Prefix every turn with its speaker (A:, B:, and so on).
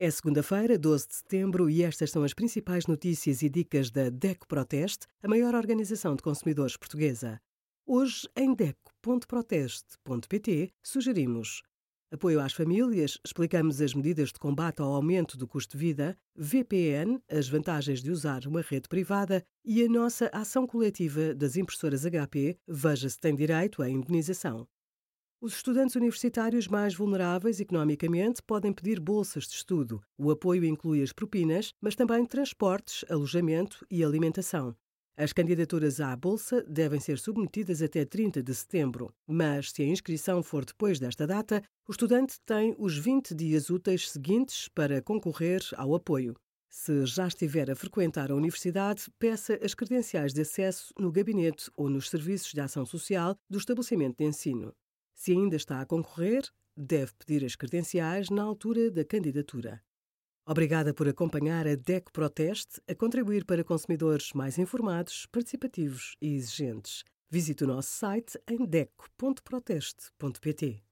A: É segunda-feira, 12 de setembro, e estas são as principais notícias e dicas da DECO Proteste, a maior organização de consumidores portuguesa. Hoje, em DECO.proteste.pt, sugerimos apoio às famílias, explicamos as medidas de combate ao aumento do custo de vida, VPN, as vantagens de usar uma rede privada e a nossa ação coletiva das impressoras HP, veja se tem direito à indenização. Os estudantes universitários mais vulneráveis economicamente podem pedir bolsas de estudo. O apoio inclui as propinas, mas também transportes, alojamento e alimentação. As candidaturas à bolsa devem ser submetidas até 30 de setembro, mas se a inscrição for depois desta data, o estudante tem os 20 dias úteis seguintes para concorrer ao apoio. Se já estiver a frequentar a universidade, peça as credenciais de acesso no gabinete ou nos serviços de ação social do estabelecimento de ensino. Se ainda está a concorrer, deve pedir as credenciais na altura da candidatura. Obrigada por acompanhar a DECO Proteste a contribuir para consumidores mais informados, participativos e exigentes. Visite o nosso site em deco.proteste.pt.